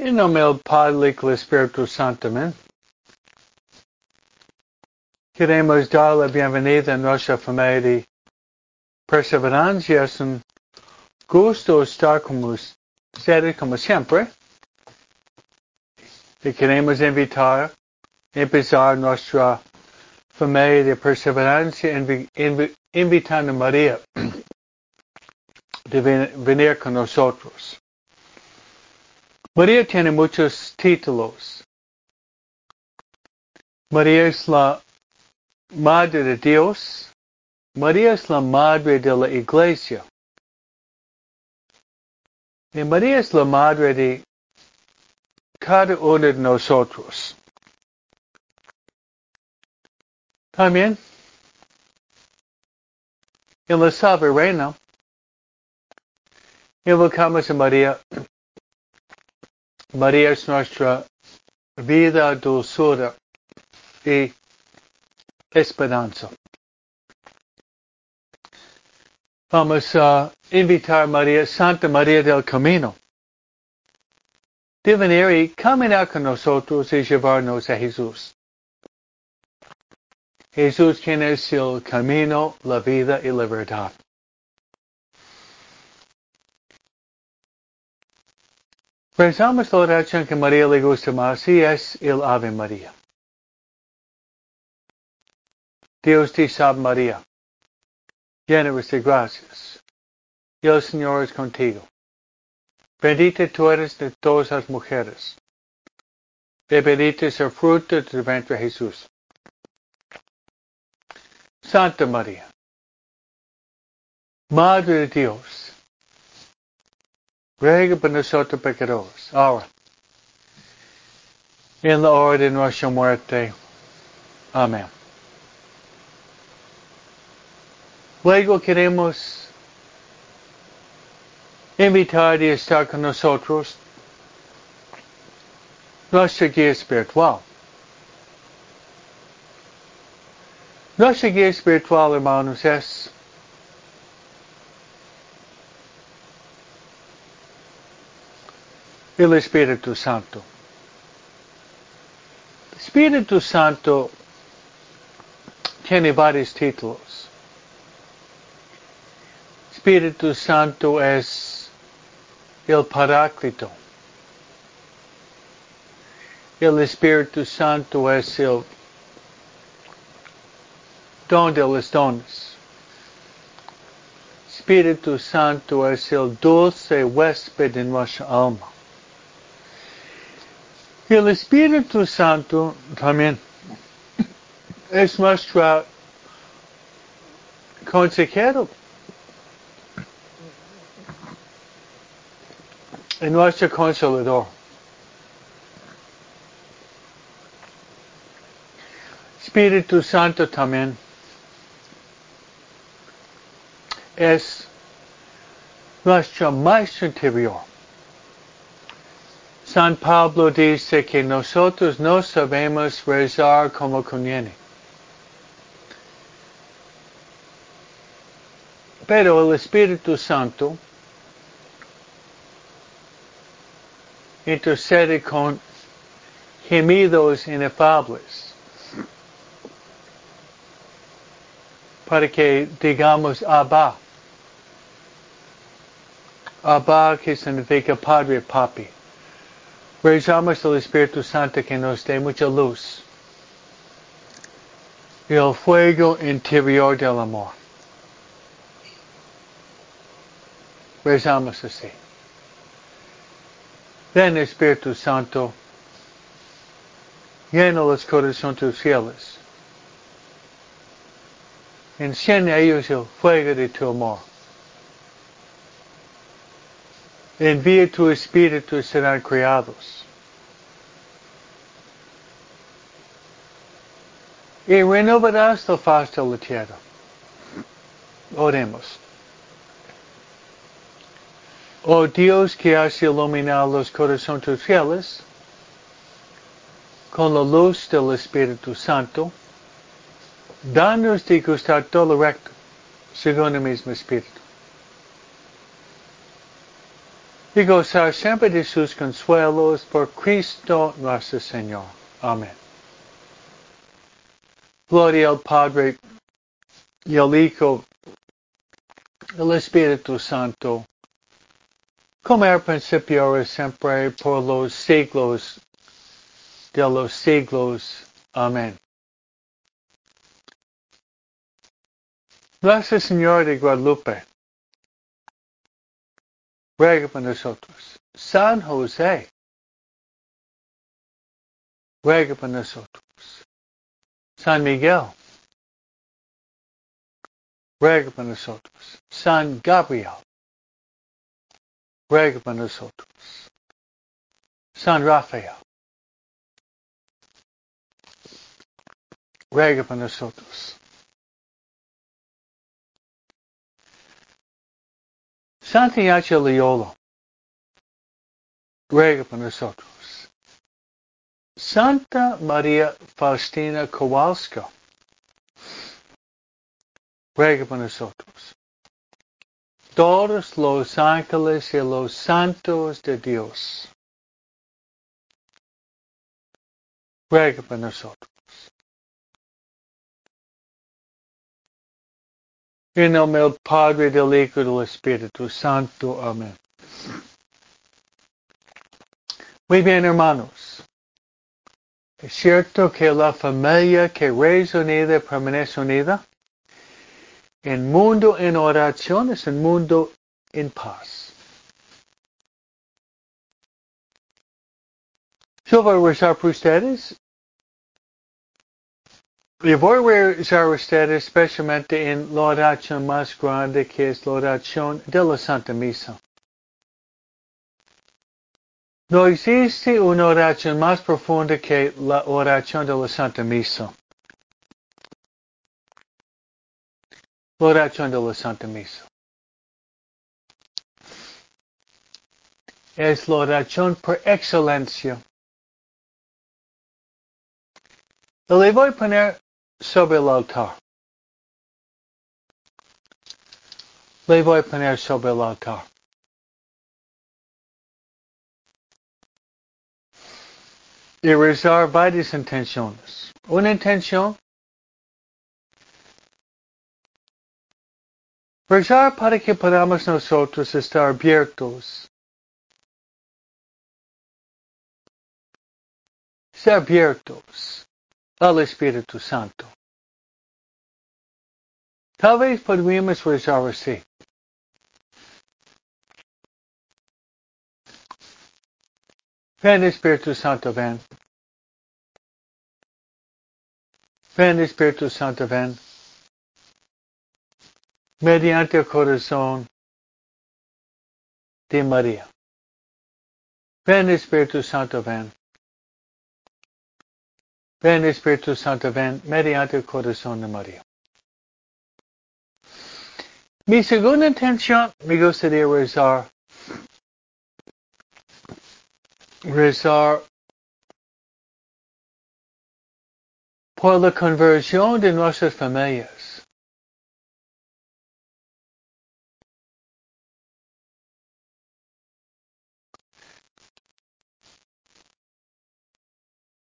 En nombre del Padre del Espíritu Santo, amén. Queremos dar la bienvenida a nuestra familia de perseverancia. Es un gusto estar con ustedes como siempre. Y queremos invitar, empezar nuestra familia de perseverancia invi- invi- invitando a María de ven- venir con nosotros. María tiene muchos títulos. María es la Madre de Dios. María es la Madre de la Iglesia. Y María es la Madre de cada uno de nosotros. También, en la salve reina, invocamos a María María es nuestra vida, dulzura y esperanza. Vamos a invitar a María, Santa María del Camino, de venir y caminar con nosotros y llevarnos a Jesús. Jesús quien es el camino, la vida y la verdad. Pensamos la oración que María le gusta más y es el Ave María. Dios te salve María, llena de gracias. El Señor es contigo. Bendita tú eres de todas las mujeres. Y bendito es el fruto de tu vientre Jesús. Santa María, Madre de Dios, ruega por nosotros pecadores, ahora, en la hora de nuestra muerte. Amén. Luego queremos invitar y estar con nosotros nuestra guía espiritual. Nuestra guía espiritual, hermanos, es el Espíritu Santo. El Espíritu Santo tiene varios títulos. Espíritu Santo es el Paráclito. El Espíritu Santo es el don de los dones. Espíritu Santo es el dulce huésped de nuestra alma. Y el Espíritu Santo también es nuestro consejero. Y nuestro consolador. Espíritu Santo también es nuestro maestro interior. San Pablo dice que nosotros no sabemos rezar como conviene. Pero el Espíritu Santo intercede con gemidos inefables para que digamos Abba. Abba que significa Padre Papi. Rezamos al Espíritu Santo que nos dé mucha luz y el fuego interior del amor. Rezamos así. Ven Espíritu Santo, llena los corazones tus fieles. Enciende a ellos el fuego de tu amor. Envía tu espíritu y serán criados. Y renovarás la faz de la tierra. Oremos. Oh Dios que has iluminado los corazones tus fieles con la luz del Espíritu Santo, danos de gustar todo lo recto, según el mismo Espíritu. Y gozar siempre de sus consuelos por Cristo nuestro Señor. Amén. Gloria al Padre y al Hijo, el Espíritu Santo, como era principio ahora siempre por los siglos de los siglos. Amén. Nuestra Señora de Guadalupe, ruega por. San José, ruega por. San Miguel, ruega por. San Gabriel, ruega por. San Rafael, ruega por. Santiago Loyola, ruega por nosotros. Santa María Faustina Kowalska, ruega por nosotros. Todos los ángeles y los santos de Dios, ruega por nosotros. En nombre del Padre, del Hijo y del Espíritu Santo. Amén. Muy bien, hermanos. Es cierto que la familia que es unida permanece unida. El mundo en oración es un mundo en paz. Yo voy a rezar por ustedes. A ustedes especialmente en la oración más grande que es la oración de la Santa Misa. No existe una oración más profunda que la oración de la Santa Misa. La oración de la Santa Misa. Es la oración por excelencia. Le voy a poner sobre el altar. Le voy a poner sobre el altar. y rezar varias intenciones. Una intención, rezar para que podamos nosotros estar abiertos, ser abiertos al Espíritu Santo. Tal vez podríamos rezar así. Ven Espíritu Santo, ven. Ven Espíritu Santo, ven. Mediante el corazón de María. Ven Espíritu Santo, ven. Ven Espíritu Santo, ven mediante el corazón de María. Mi segunda intención me gustaría rezar rezar por la conversión de nuestras familias.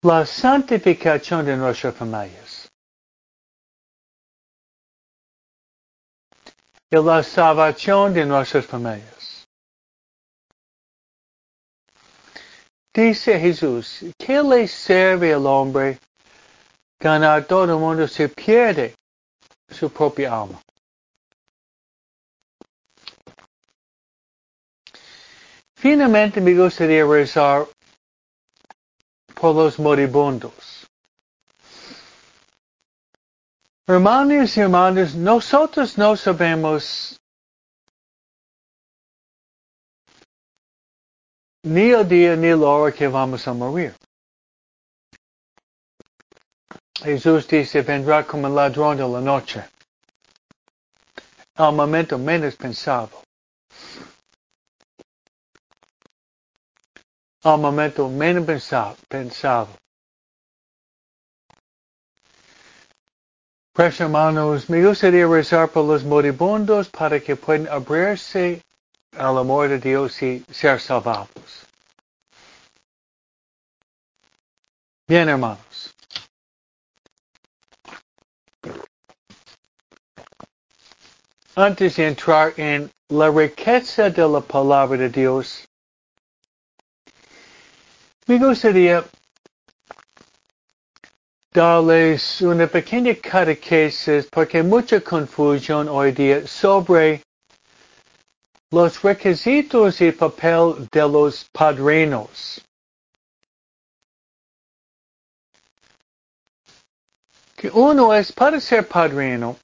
La santificación de nuestras familias. Y la salvación de nuestras familias. Dice Jesús, ¿qué le sirve al hombre ganar todo el mundo si pierde su propia alma? Finalmente me gustaría rezar por los moribundos. Hermanos y hermanas, nosotros no sabemos ni el día ni la hora que vamos a morir. Jesús dice, vendrá como el ladrón de la noche. Al momento menos pensado. Al momento menos pensado. Pues hermanos, me gustaría rezar por los moribundos para que puedan abrirse al amor de Dios y ser salvados. Bien, hermanos. Antes de entrar en la riqueza de la palabra de Dios, me gustaría darles una pequeña catequesis porque hay mucha confusión hoy día sobre los requisitos y papel de los padrinos. Que uno es para ser padrino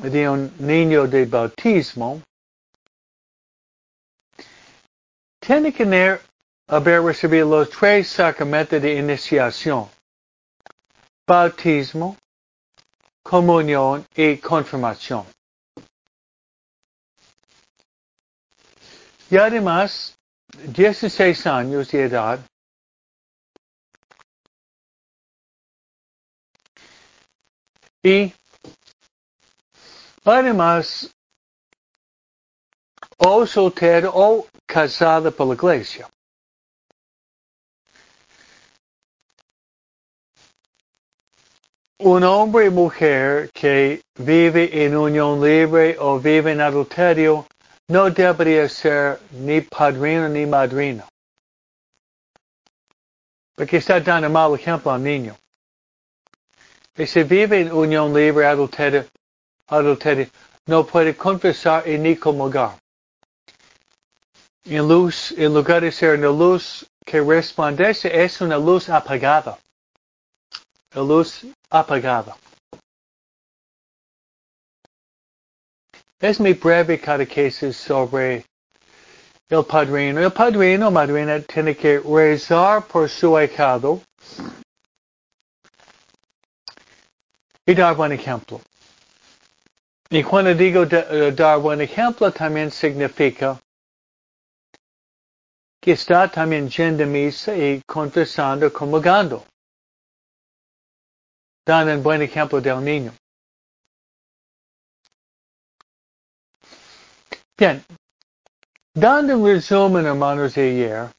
de un niño de bautismo, tiene que haber recibido los tres sacramentos de iniciación bautismo, comunión y confirmación. Y además, 16 años de edad, y además, o soltero o casado por la iglesia. Un hombre y mujer que vive en unión libre o vive en adulterio no debería ser ni padrino ni madrina. Porque está dando mal ejemplo al niño. Y si vive en unión libre adulterio, adulterio no puede confesar y ni comulgar. En luz, en lugar de ser una luz que resplandece, es una luz apagada a luz apagada. Es mi breve catequesis sobre el padrino. El padrino madrina tiene que rezar por su ahijado y dar buen ejemplo. Y cuando digo eh, dar buen ejemplo también significa que está también yendo misa y confesando, comulgando dan un buen ejemplo del niño. Bien, dando un resumen, hermanos, de ayer,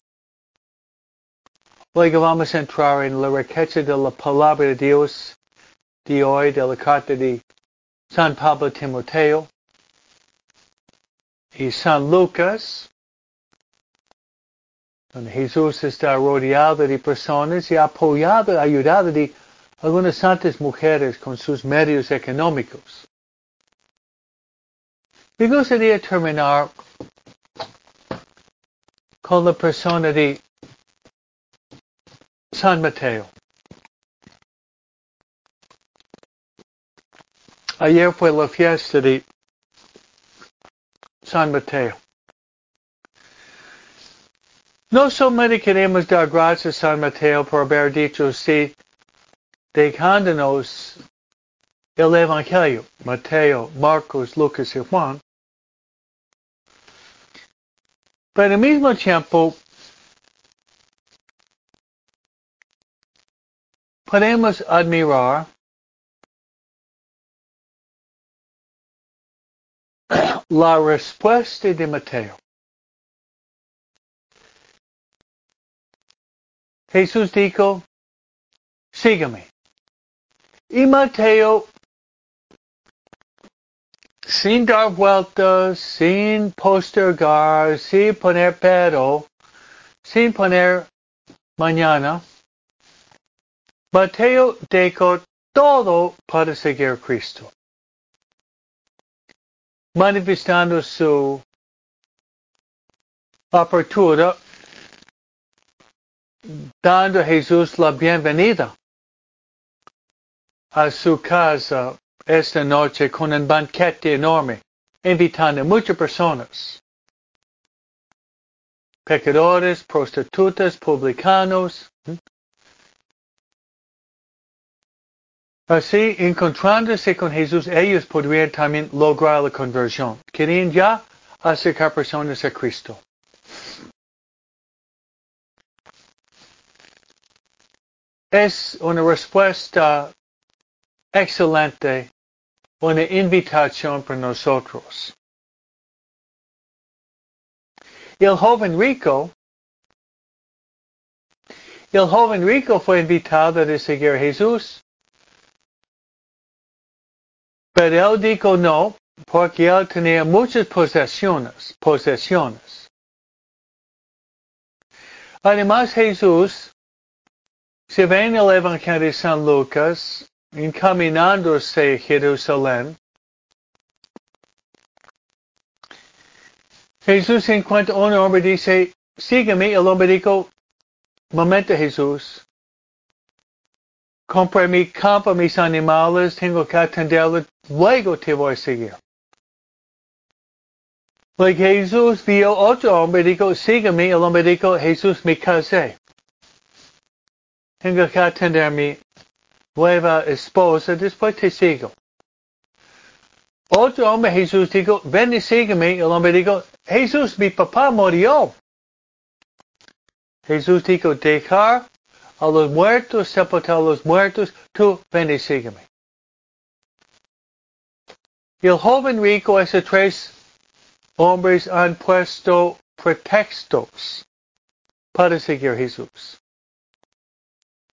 luego vamos a entrar en la riqueza de la palabra de Dios de hoy, de la carta de San Pablo Timoteo y San Lucas, donde Jesús está rodeado de personas y apoyado, ayudado de algunas santas mujeres con sus medios económicos. Me gustaría terminar con la persona de San Mateo. Ayer fue la fiesta de San Mateo. No solamente queremos dar gracias a San Mateo por haber dicho sí dejándonos el Evangelio, Mateo, Marcos, Lucas y Juan. Pero al mismo tiempo, podemos admirar la respuesta de Mateo. Jesús dijo, sígame. Y Mateo, sin dar vueltas, sin postergar, sin poner pero, sin poner mañana, Mateo dejó todo para seguir a Cristo, manifestando su apertura, dando a Jesús la bienvenida a su casa esta noche con un banquete enorme, invitando a muchas personas. Pecadores, prostitutas, publicanos. Así, encontrándose con Jesús, ellos podrían también lograr la conversión. Querían ya acercar personas a Cristo. Es una respuesta excelente, una invitación para nosotros. el joven rico, el joven rico fue invitado a seguir a Jesús, pero él dijo no, porque él tenía muchas posesiones, posesiones. Además Jesús se ve en el Evangelio de San Lucas, encaminándose Jerusalén, Jesús encuentra a un hombre y dice, sígueme. El hombre dijo, momento Jesús, compré mi campo, mis animales, tengo que atenderlo, luego te voy a seguir. Luego Jesús vio otro hombre dijo, sígueme. El hombre dijo, Jesús, me casé. Tengo que atender mi nueva esposa, después te sigo. Otro hombre Jesús dijo, ven y sígueme. El hombre dijo, Jesús, mi papá murió. Jesús dijo, dejar a los muertos, sepultar a los muertos, tú ven y sígueme. El joven rico, esos tres hombres han puesto pretextos para seguir Jesús.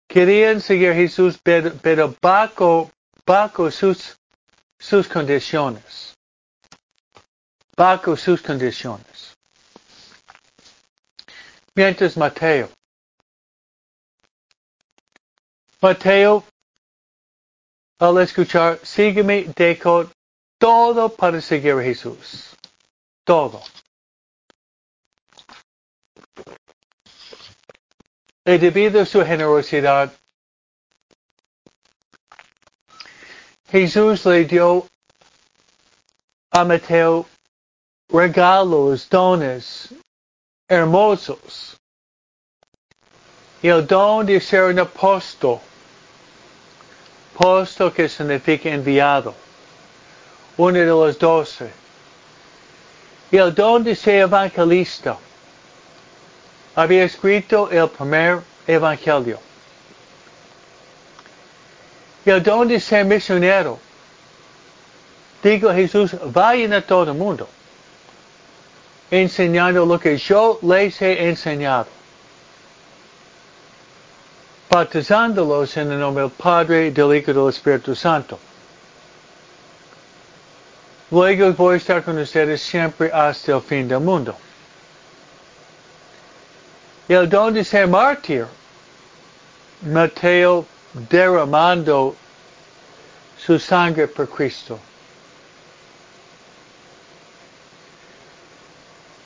Querían seguir a Jesús, pero, bajo, bajo sus sus condiciones. Bajo sus condiciones. Mientras Mateo. Mateo, al escuchar, sígueme, dejó todo para seguir a Jesús. Todo. Y debido su generosidad, Jesús le dio a Mateo regalos, dones hermosos. Y el don de ser un apóstol, apóstol que significa enviado, uno de los doce. Y el don de ser evangelista, había escrito el primer evangelio. ¿Y a dónde ser misionero? Digo Jesús, vayan a todo el mundo, enseñando lo que yo les he enseñado, bautizándolos en el nombre del Padre, del Hijo y del Espíritu Santo. Luego voy a estar con ustedes siempre hasta el fin del mundo. El don de ser mártir, Mateo derramando su sangre por Cristo.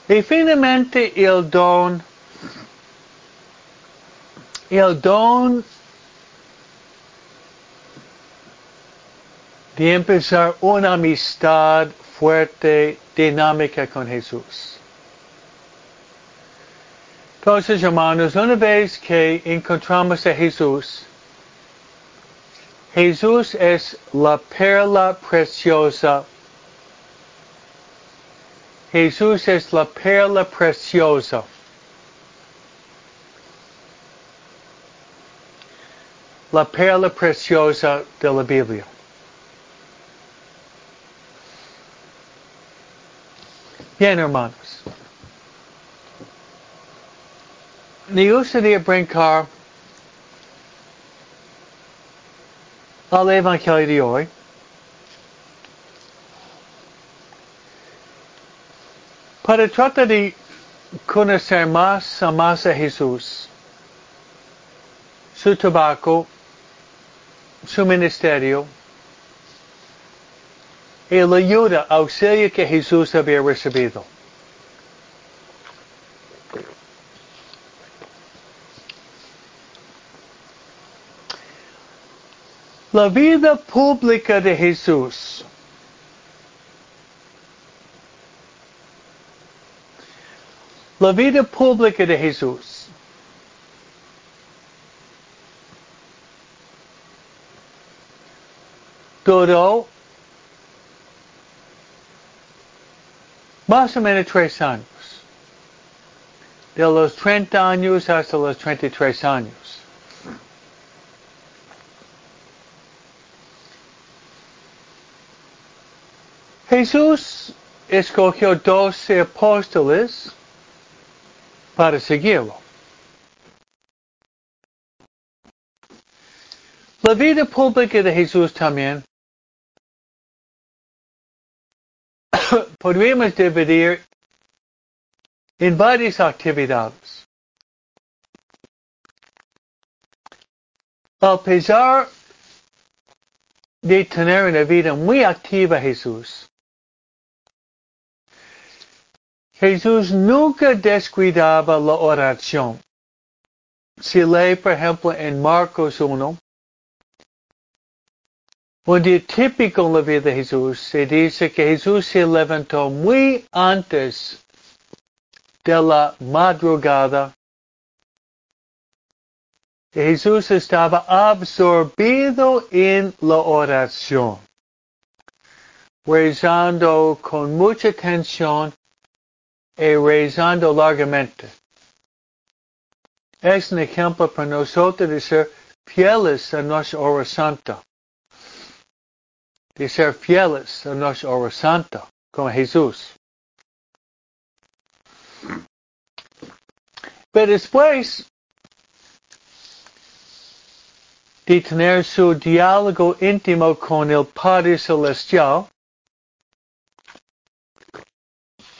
Y finalmente el don, el don de empezar una amistad fuerte, dinámica con Jesús. Entonces, hermanos, una vez que encontramos a Jesús, Jesús es la perla preciosa. Jesús es la perla preciosa. La perla preciosa de la Biblia. Bien, hermanos. Me gustaría brincar al Evangelio de hoy. Para tratar de conocer más a más a Jesús, su tabaco, su ministerio, y la ayuda, auxilio que Jesús había recibido. La vida pública de Jesús. La vida pública de Jesús. Duró más o menos tres años. De los 30 años hasta los 33 años. Jesús escogió doce apóstoles para seguirlo. La vida pública de Jesús también podríamos dividir en varias actividades. A pesar de tener una vida muy activa Jesús, Jesús nunca descuidaba la oración. Si lee, por ejemplo, en Marcos 1, un día típico en la vida de Jesús se dice que Jesús se levantó muy antes de la madrugada. Jesús estaba absorbido en la oración, rezando con mucha atención y rezando largamente. Es un ejemplo para nosotros de ser fieles a nuestra oración santa de ser fieles a nuestra oración santa, como Jesús. Pero después de tener su diálogo íntimo con el Padre Celestial,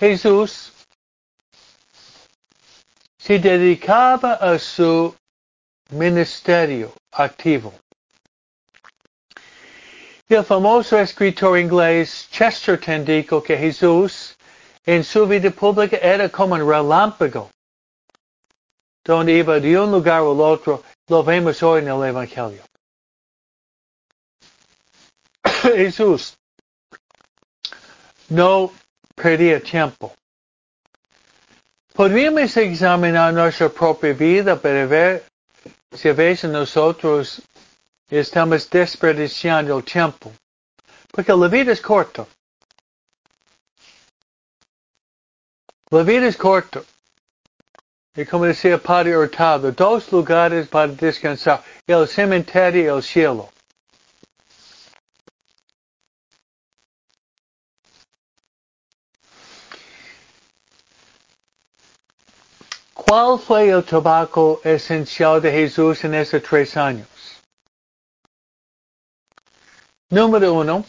Jesús se dedicaba a su ministerio activo. El famoso escritor inglés Chesterton dijo que Jesús en su vida pública era como un relámpago, donde iba de un lugar al otro, lo vemos hoy en el Evangelio. Jesús no perdía tiempo. Podríamos examinar nuestra propia vida para ver si a veces nosotros estamos desperdiciando el tiempo. Porque la vida es corta. La vida es corta. Y como decía Padre Hurtado, dos lugares para descansar, el cementerio y el cielo. ¿Cuál fue el tabaco esencial de Jesús en esos tres años? Número uno,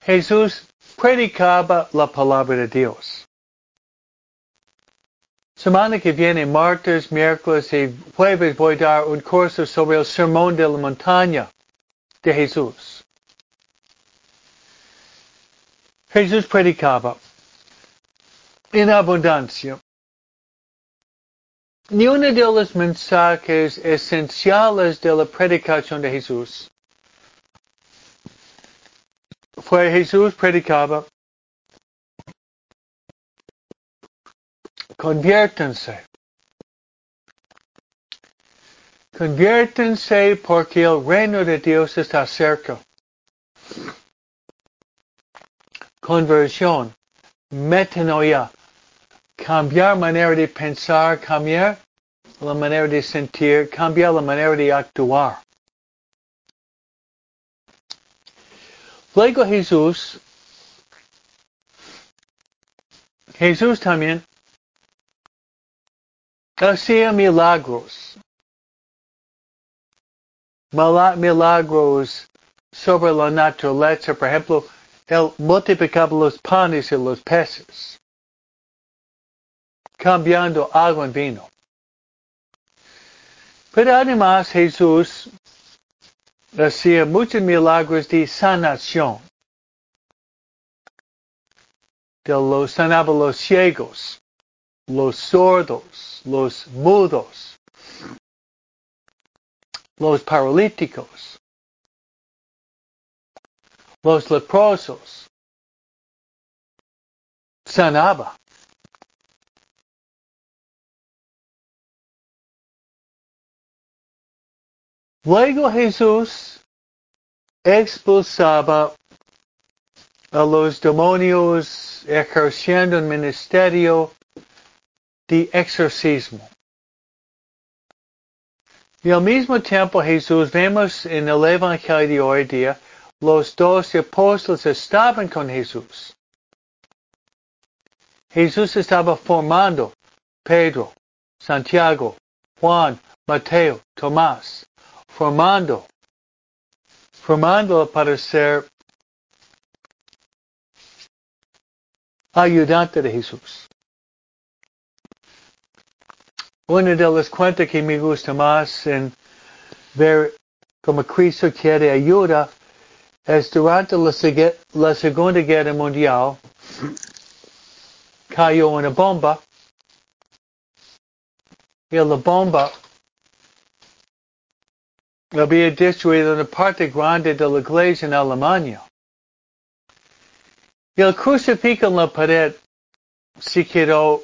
Jesús predicaba la palabra de Dios. Semana que viene, martes, miércoles y jueves voy a dar un curso sobre el sermón de la montaña de Jesús. Jesús predicaba en abundancia. Ni uno de los mensajes esenciales de la predicación de Jesús fue Jesús predicaba, conviértanse. Conviértanse porque el reino de Dios está cerca. Conversión, metanoia, cambiar manera de pensar, cambiar la manera de sentir, cambiar la manera de actuar. Luego Jesús, Jesús también hacía milagros. Milagros sobre la naturaleza, por ejemplo, él multiplicaba los panes y los peces cambiando agua en vino. Pero además Jesús hacía muchos milagros de sanación. De los sanaba los ciegos, los sordos, los mudos, los paralíticos, los leprosos. Sanaba. Luego Jesús expulsaba a los demonios ejerciendo un ministerio de exorcismo. Y al mismo tiempo Jesús vemos en el Evangelio de hoy día, los dos apóstoles estaban con Jesús. Jesús estaba formando Pedro, Santiago, Juan, Mateo, Tomás, formando, formando para ser ayudante de Jesús. Una de las cuentas que me gusta más en ver cómo Cristo quiere ayuda es durante la, la Segunda Guerra Mundial cayó una bomba y la bomba había destruido una parte grande de la iglesia en Alemania. Y el crucifijo en la pared se quedó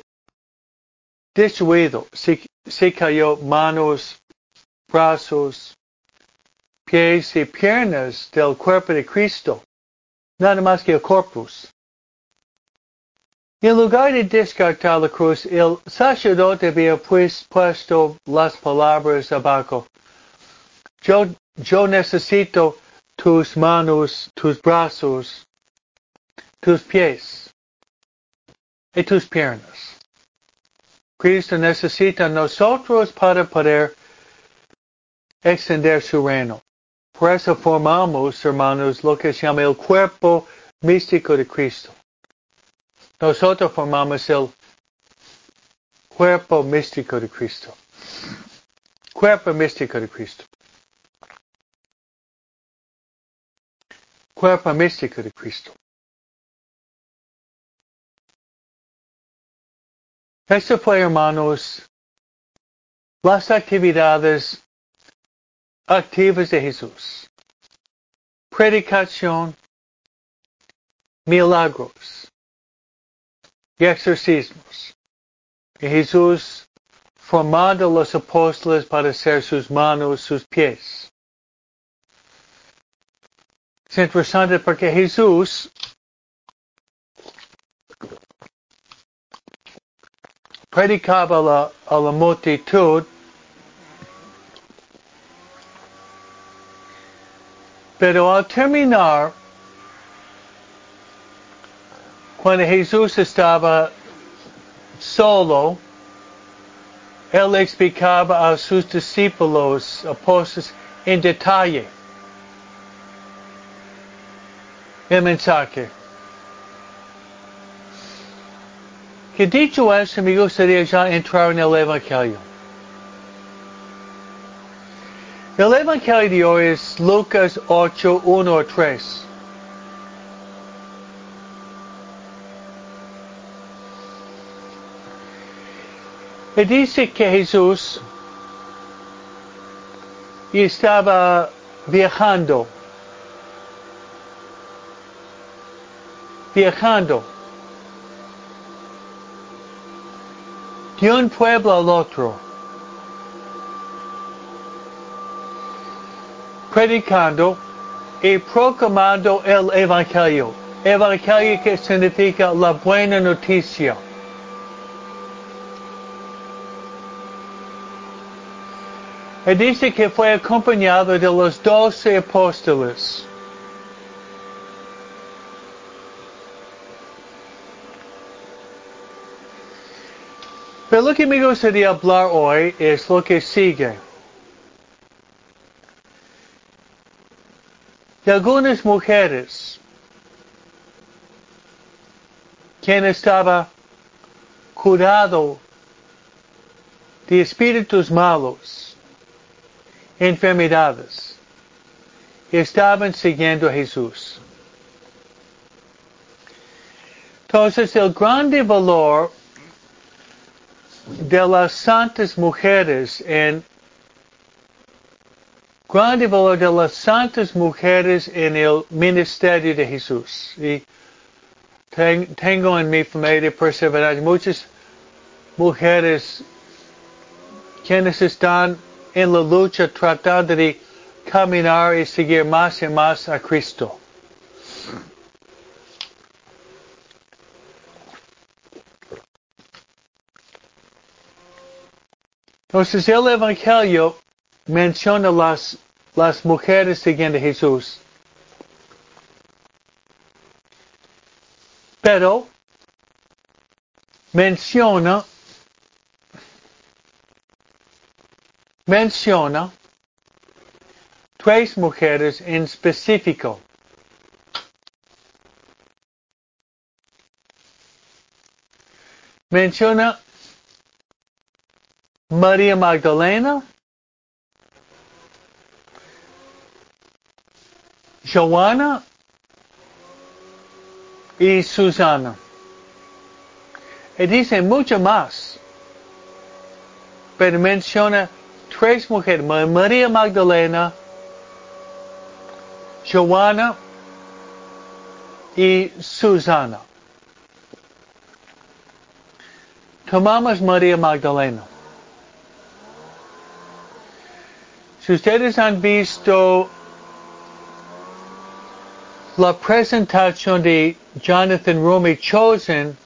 destruido, se, cayó manos, brazos, pies y piernas del cuerpo de Cristo, nada más que el corpus. En lugar de descartar la cruz, el sacerdote había pues puesto las palabras abajo. Yo, yo necesito tus manos, tus brazos, tus pies y tus piernas. Cristo necesita nosotros para poder extender su reino. Por eso formamos, hermanos, lo que se llama el cuerpo místico de Cristo. Nosotros formamos el cuerpo místico de Cristo. Cuerpo místico de Cristo. Cuerpo místico de Cristo. Esto fue, hermanos, las actividades activas de Jesús. Predicación, milagros y exorcismos. Y Jesús formando los apóstoles para ser sus manos, sus pies. Es interesante porque Jesús predicaba la, a la multitud pero al terminar cuando Jesús estaba solo él explicaba a sus discípulos apóstoles en detalle el mensaje Que dicho eso, me gustaría ya entrar en el Evangelio. El Evangelio de hoy es Lucas 8, 1 3. Y dice que Jesús estaba viajando, viajando de un pueblo al otro, predicando y proclamando el Evangelio. Evangelio que significa la buena noticia. Y dice que fue acompañado de los doce apóstoles. Pero lo que me gustaría hablar hoy es lo que sigue. De algunas mujeres quien estaba curado de espíritus malos, enfermedades, estaban siguiendo a Jesús. Entonces el grande valor de las santas mujeres en grande valor de las santas mujeres en el ministerio de Jesús. Y tengo en mi familia perseverancia muchas mujeres quienes están en la lucha tratando de caminar y seguir más y más a Cristo. Entonces el Evangelio menciona las, las mujeres siguiendo a Jesús. Pero menciona menciona tres mujeres en específico. Menciona María Magdalena, Joana y Susana. Y dice mucho más. Pero menciona tres mujeres, María Magdalena, Joana y Susana. Tomamos María Magdalena. Si ustedes han visto la presentación de Jonathan Rumi Chosen,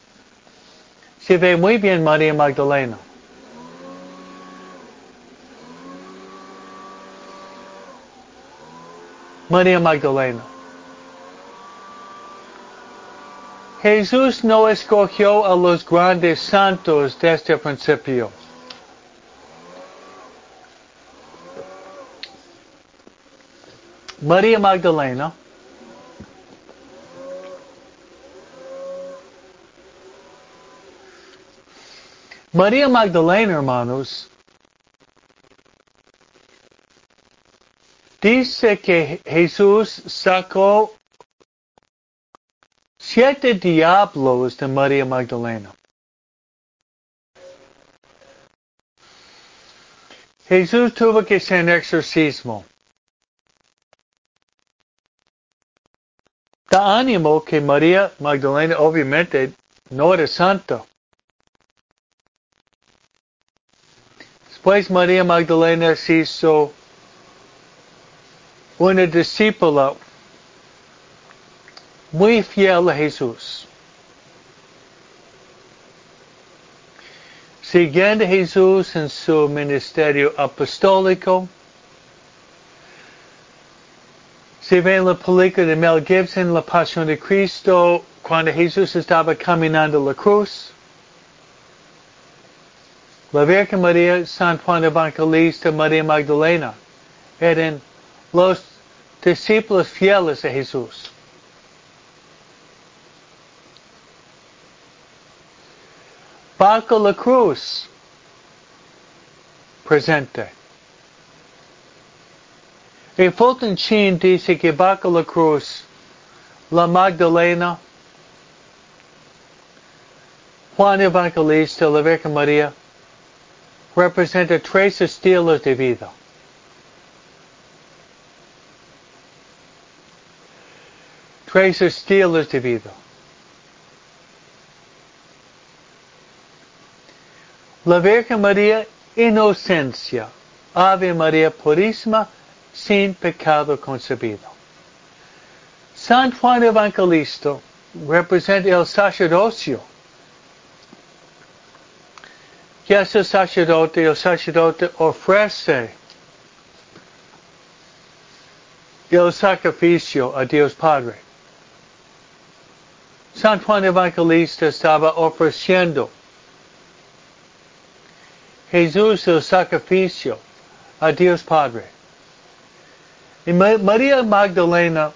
se ve muy bien María Magdalena. María Magdalena. Jesús no escogió a los grandes santos desde el principio. María Magdalena María Magdalena, hermanos, dice que Jesús sacó siete diablos de María Magdalena. Jesús tuvo que hacer un exorcismo. Da ánimo que María Magdalena obviamente no era santa. Después María Magdalena se hizo una discípula muy fiel a Jesús. Siguiendo Jesús en su ministerio apostólico, se ve en la película de Mel Gibson, La Pasión de Cristo, cuando Jesús estaba caminando la cruz. La Virgen María, San Juan de Evangelista, María Magdalena eran los discípulos fieles de Jesús. Bajo la cruz, presente. Y Fulton dice que bajo la cruz, la Magdalena, Juan Evangelista, la Virgen María, representa tres estilos de vida. Tres estilos de vida. La Virgen María, inocencia. Ave María Purísima, sin pecado concebido. San Juan Evangelista representa el sacerdocio. Ya es el sacerdote, el sacerdote ofrece el sacrificio a Dios Padre. San Juan Evangelista estaba ofreciendo Jesús el sacrificio a Dios Padre. Y María Magdalena,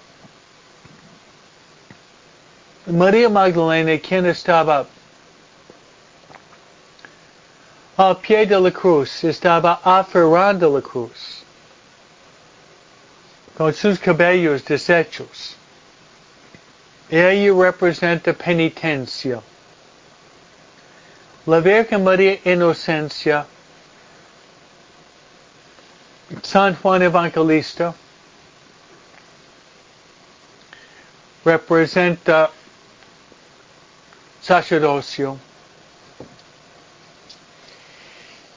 María Magdalena, quien estaba al pie de la cruz, estaba aferrando la cruz con sus cabellos deshechos. Ella representa penitencia. La Virgen María Inocencia, San Juan Evangelista, representa uh, sacerdocio.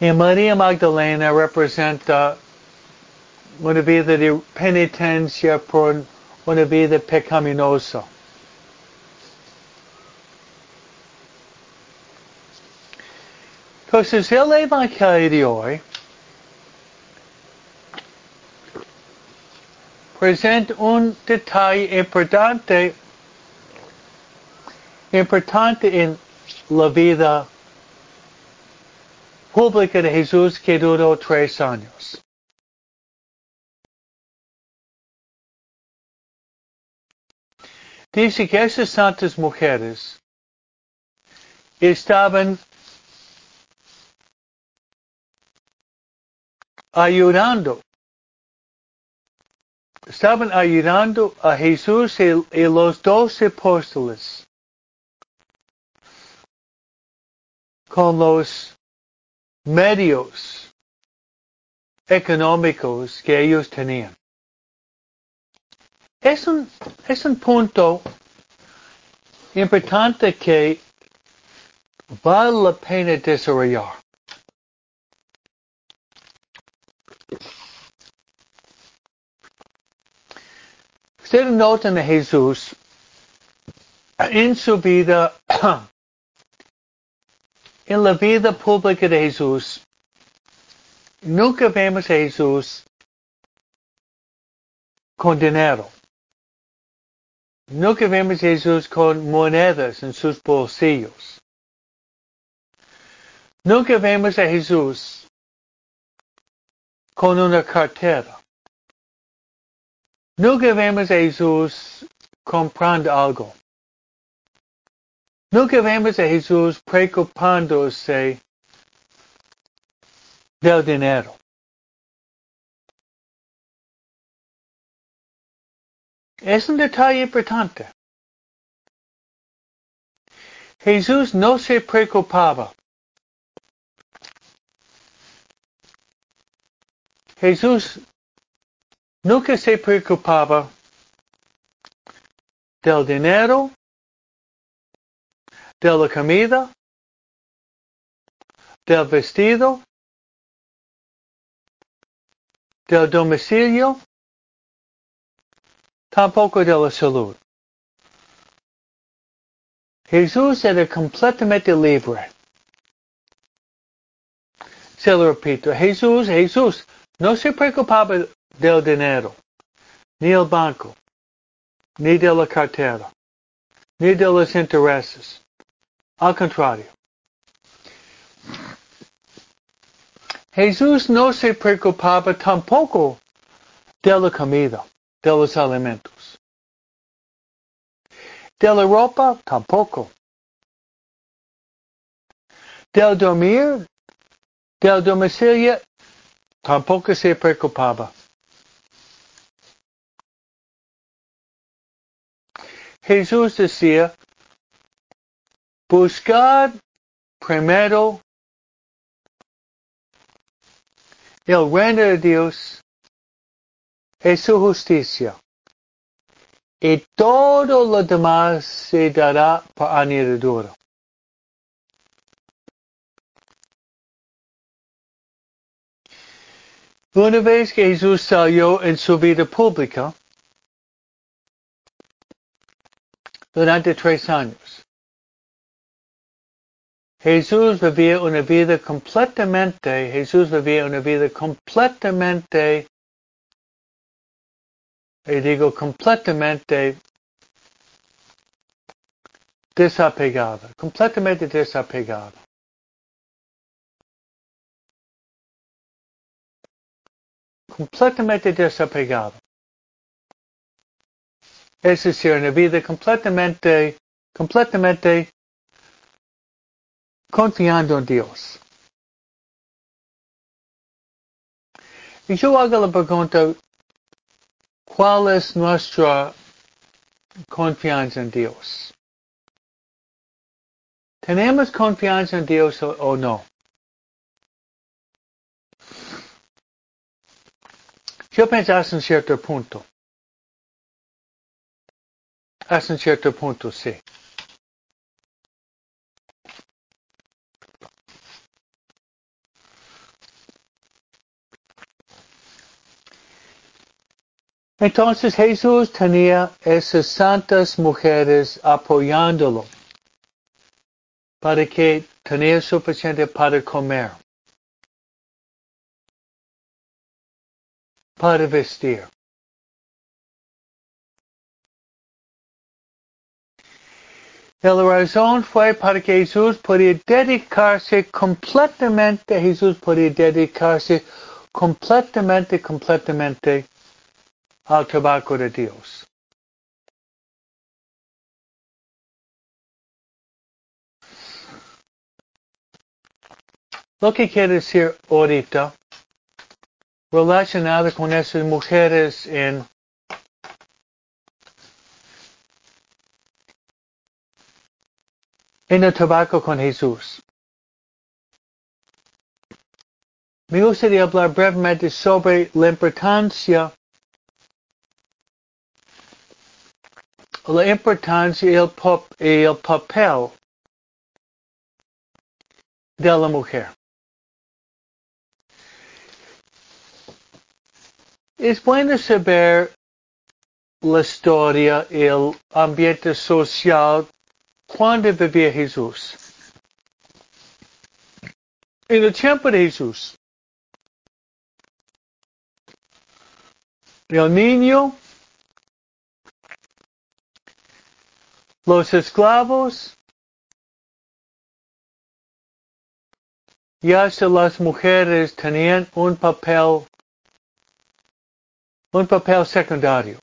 Y María Magdalena representa una uh, vida de penitencia por una vida pecaminosa. Entonces el Evangelio de hoy presenta un detalle importante, importante en la vida pública de Jesús que duró tres años. Dice que esas santas mujeres estaban ayudando, estaban ayudando a Jesús y, los doce apóstoles con los medios económicos que ellos tenían. Es un, es un punto importante que vale la pena desarrollar. Ustedes notan a Jesús en su vida, en la vida pública de Jesús, nunca vemos a Jesús con dinero. Nunca vemos a Jesús con monedas en sus bolsillos. Nunca vemos a Jesús con una cartera. Nunca vemos a Jesús comprando algo. Nunca vemos a Jesús preocupándose del dinero. Es un detalle importante. Jesús no se preocupaba. Jesús nunca se preocupaba del dinero, de la comida, del vestido, del domicilio, tampoco de la salud. Jesús era completamente libre. Se lo repito, Jesús, Jesús no se preocupaba del dinero, ni el banco, ni de la cartera, ni de los intereses. Al contrario. Jesús no se preocupaba tampoco de la comida de los alimentos. De la ropa tampoco. Del dormir, del domicilio, tampoco se preocupaba. Jesús decía, buscad primero el reino de Dios es su justicia. Y todo lo demás se dará por añadidura. Una vez que Jesús salió en su vida pública, durante tres años, Jesús vivía una vida completamente, Jesús vivía una vida completamente y digo completamente desapegado, completamente desapegado. Completamente desapegado. Es decir, una vida completamente, completamente confiando en Dios. Y yo hago la pregunta, ¿Cuál es nuestra confianza en Dios? ¿Tenemos confianza en Dios o, no? Yo pienso hasta un cierto punto. Hasta un cierto punto, sí. Entonces Jesús tenía esas santas mujeres apoyándolo para que tenía suficiente para comer, para vestir. La razón fue para que Jesús podía dedicarse completamente, Jesús podía dedicarse completamente, completamente al trabajo de Dios. Lo que quiere decir ahorita, relacionado con esas mujeres en en el trabajo con Jesús. Me gustaría hablar brevemente sobre la importancia, la importancia y el, pop, y el papel de la mujer. Es bueno saber la historia, el ambiente social cuando vivía Jesús. En el tiempo de Jesús, el niño, los esclavos y hasta las mujeres tenían un papel un papel secundario.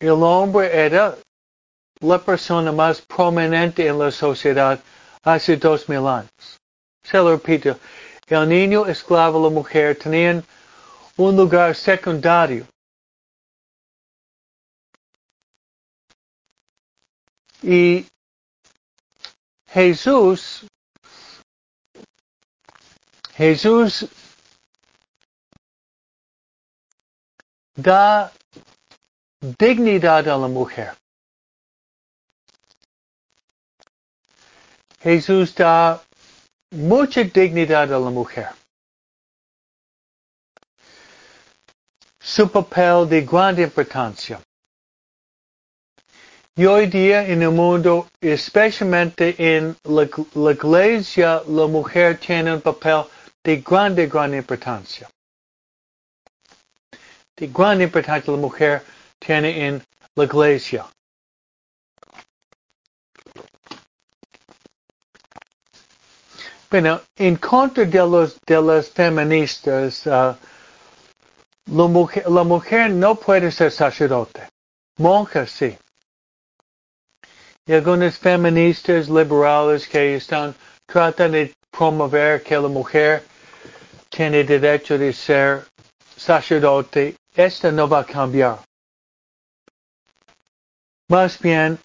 El hombre era la persona más prominente en la sociedad hace dos mil años. Se lo repito, el niño esclavo y la mujer tenían un lugar secundario. Y Jesús, Jesús da dignidad a la mujer. Jesús da mucha dignidad a la mujer. Su papel de gran importancia. Y hoy día en el mundo, especialmente en la, la iglesia, la mujer tiene un papel de grande, gran importancia de gran importancia la mujer tiene en la iglesia. Bueno, en contra de los de las feministas, uh, la, mujer, la mujer no puede ser sacerdote. Monja sí. Y algunas feministas liberales que están tratando de promover que la mujer tiene derecho de ser sacerdote esta no va a cambiar. Más bien,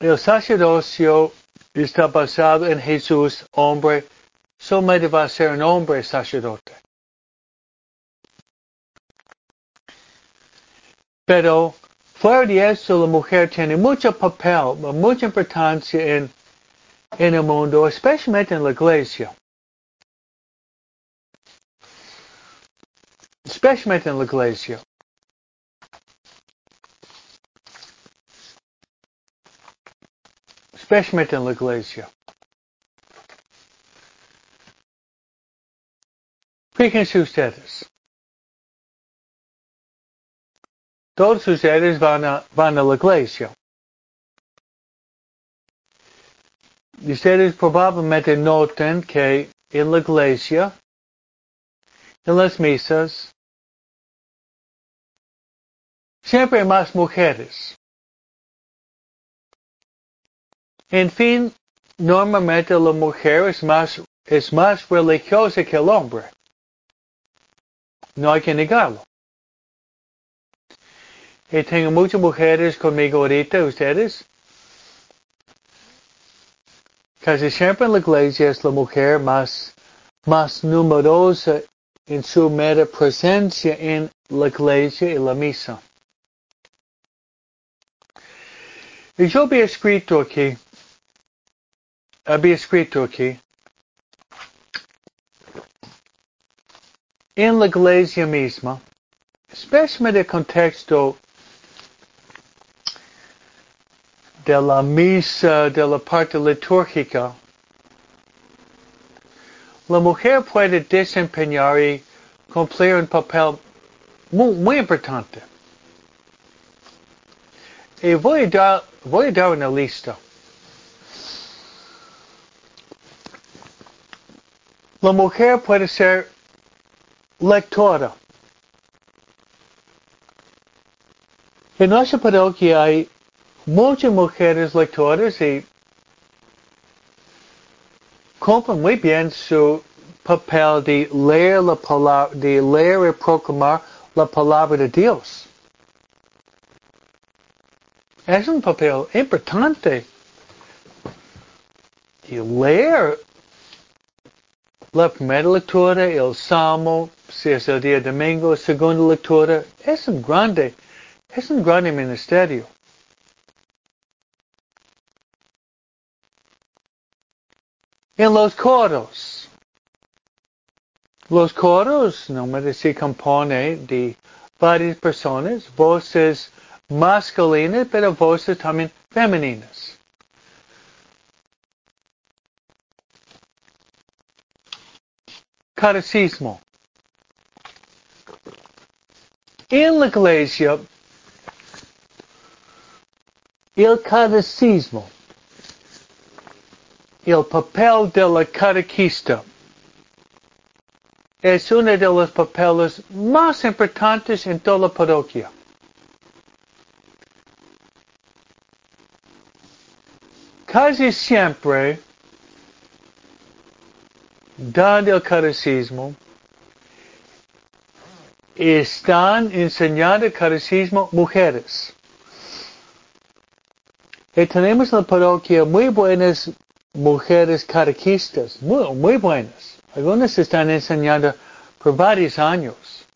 el sacerdocio está basado en Jesús, hombre, solamente va a ser un hombre sacerdote. Pero fuera de eso, la mujer tiene mucho papel, mucha importancia en, en el mundo, especialmente en la iglesia. especialmente en la iglesia. Especialmente en la iglesia. Fíjense ustedes. Todos ustedes van a, van a la iglesia. Ustedes probablemente noten que en la iglesia, en las misas, Siempre más mujeres. En fin, normalmente la mujer es más, es más religiosa que el hombre. No hay que negarlo. Y tengo muchas mujeres conmigo ahorita, ustedes. Casi siempre en la iglesia es la mujer más, más numerosa en su mera presencia en la iglesia y la misa. Y yo había escrito aquí, había escrito aquí, en la iglesia misma, especialmente el contexto de la misa, de la parte litúrgica, la mujer puede desempeñar y cumplir un papel muy, muy importante. Y voy a dar voy a dar una lista. La mujer puede ser lectora. En nuestra parroquia hay muchas mujeres lectoras y cumplen muy bien su papel de leer la palabra, de leer y proclamar la palabra de Dios. Es un papel importante. De leer la primera lectura, el salmo, si es el día domingo, segunda lectura, es un grande, es un grande ministerio. En los coros. Los coros, número se compone de varias personas, voces masculinas, pero voces también femeninas. Catecismo. En la iglesia, el catecismo el papel de la catequista es uno de los papeles más importantes en toda la parroquia. Casi siempre, dando el catecismo, están enseñando el catecismo mujeres. Y tenemos en la parroquia muy buenas mujeres catequistas, muy, muy buenas. Algunas están enseñando por varios años.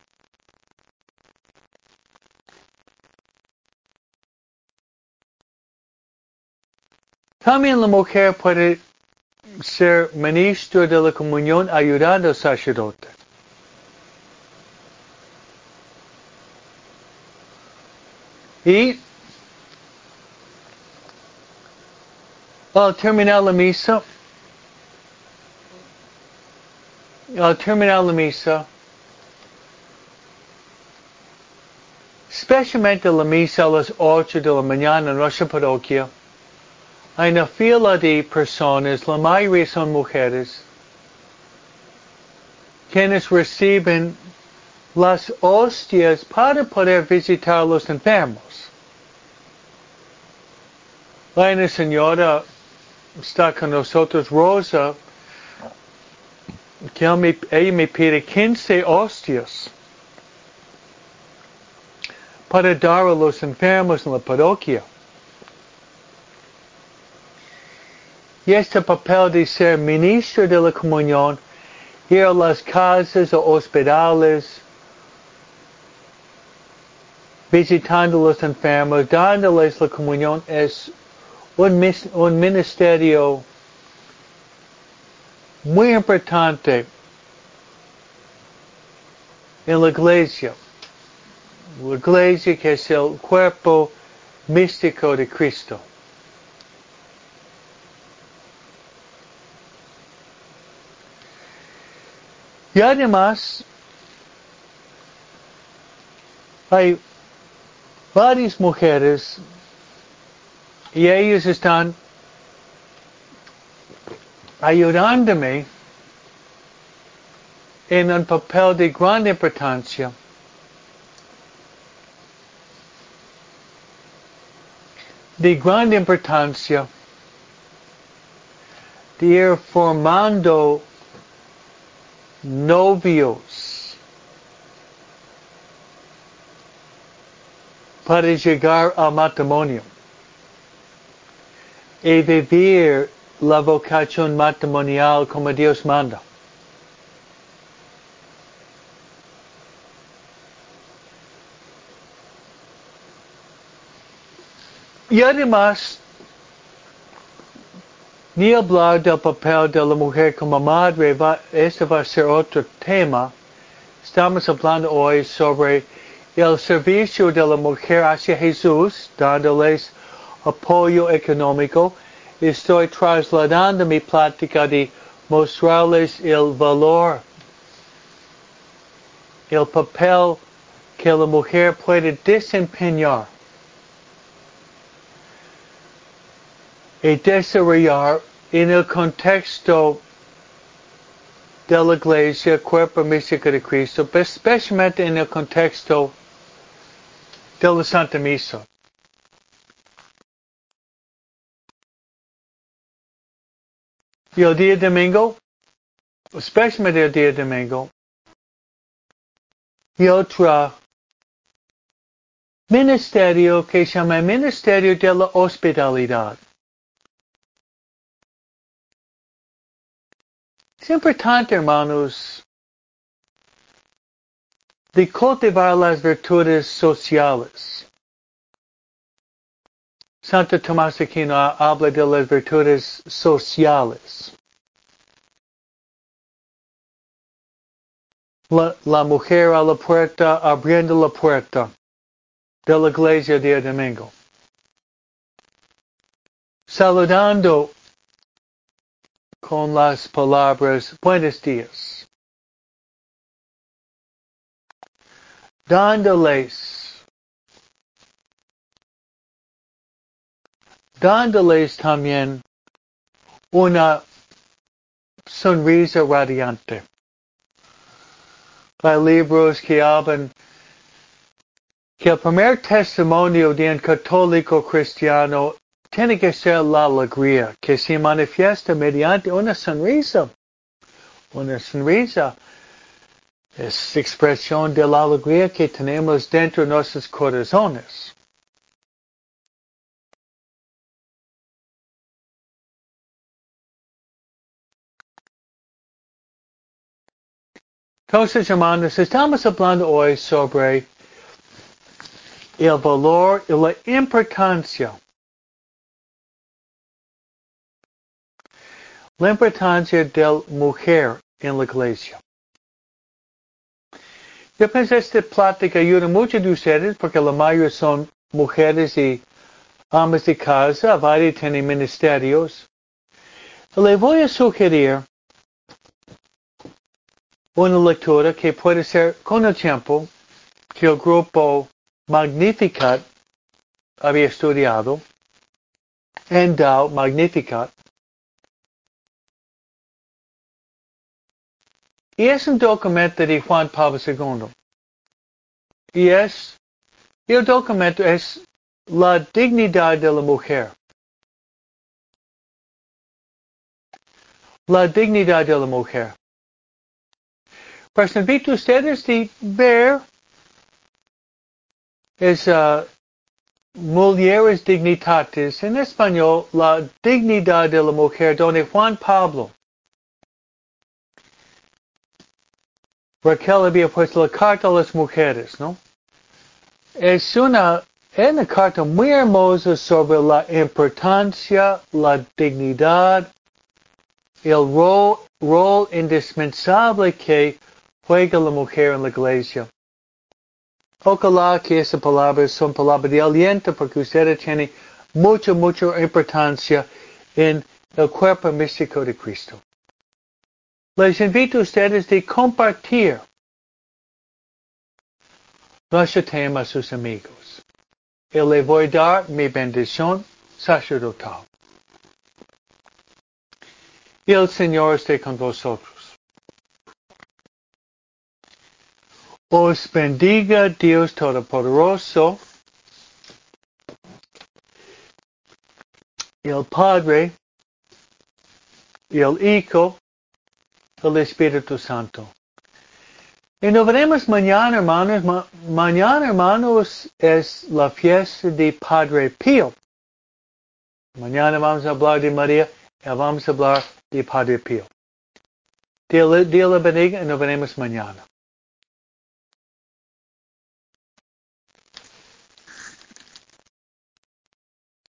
También la mujer puede ser ministro de la comunión ayudando al sacerdote. Y Al terminar la misa, al terminar la misa, especialmente la misa a las 8 de la mañana en nuestra parroquia, hay una fila de personas, la mayoría son mujeres, quienes reciben las hostias para poder visitar a los enfermos. La señora está con nosotros Rosa, que ella me pide 15 hostias para dar a los enfermos en la parroquia. Y este papel de ser ministro de la comunión, ir a las casas o hospitales, visitando a los enfermos, dándoles la comunión, es un, un ministerio muy importante en la iglesia. La iglesia que es el cuerpo místico de Cristo. Y además, hay varias mujeres. Y ellos están ayudándome en un papel de gran importancia. De gran importancia. De ir formando novios para llegar al matrimonio y vivir la vocación matrimonial como Dios manda. Y además, ni hablar del papel de la mujer como madre, va, este va a ser otro tema. Estamos hablando hoy sobre el servicio de la mujer hacia Jesús, dándoles apoyo económico, estoy trasladando mi plática de mostrarles el valor, el papel que la mujer puede desempeñar. Y desarrollar en el contexto de la iglesia, cuerpo místico de Cristo, especialmente en el contexto de la Santa Misa. Y el día domingo, especialmente el día domingo, y otro ministerio que se llama Ministerio de la Hospitalidad. Es importante, hermanos, de cultivar las virtudes sociales. Santo Tomás Aquino habla de las virtudes sociales. La, la, mujer a la puerta abriendo la puerta de la iglesia día domingo. Saludando con las palabras buenos días. Dándoles, dándoles también una sonrisa radiante. Hay libros que hablan que el primer testimonio de un católico cristiano tiene que ser la alegría que se manifiesta mediante una sonrisa. Una sonrisa es expresión de la alegría que tenemos dentro de nuestros corazones. Entonces, hermanos, estamos hablando hoy sobre el valor y la importancia la importancia de la mujer en la iglesia. Yo pienso que esta plática ayuda mucho de ustedes porque la mayoría son mujeres y amas de casa, varios tienen ministerios. Le voy a sugerir una lectura que puede ser con el tiempo que el grupo Magnificat había estudiado, Endau Magnificat, Y es un documento de Juan Pablo II. Y es, el documento es la dignidad de la mujer. La dignidad de la mujer. Pues invito a ustedes de ver esa uh, Mulieres Dignitatis, en español, la dignidad de la mujer, donde Juan Pablo Raquel había puesto la carta a las mujeres, ¿no? Es una, una carta muy hermosa sobre la importancia, la dignidad, el rol, rol indispensable que juega la mujer en la iglesia. Ojalá que esas palabras son palabras de aliento porque ustedes tienen mucha, mucha importancia en el cuerpo místico de Cristo. Les invito a ustedes de compartir nuestro tema a sus amigos. Y le voy a dar mi bendición sacerdotal. El Señor esté con vosotros. Os bendiga Dios Todopoderoso, el Padre, el Hijo, el Espíritu Santo. Y nos veremos mañana, hermanos. mañana, hermanos, es la fiesta de Padre Pío. Mañana vamos a hablar de María y vamos a hablar de Padre Pío. Dios le bendiga y nos veremos mañana.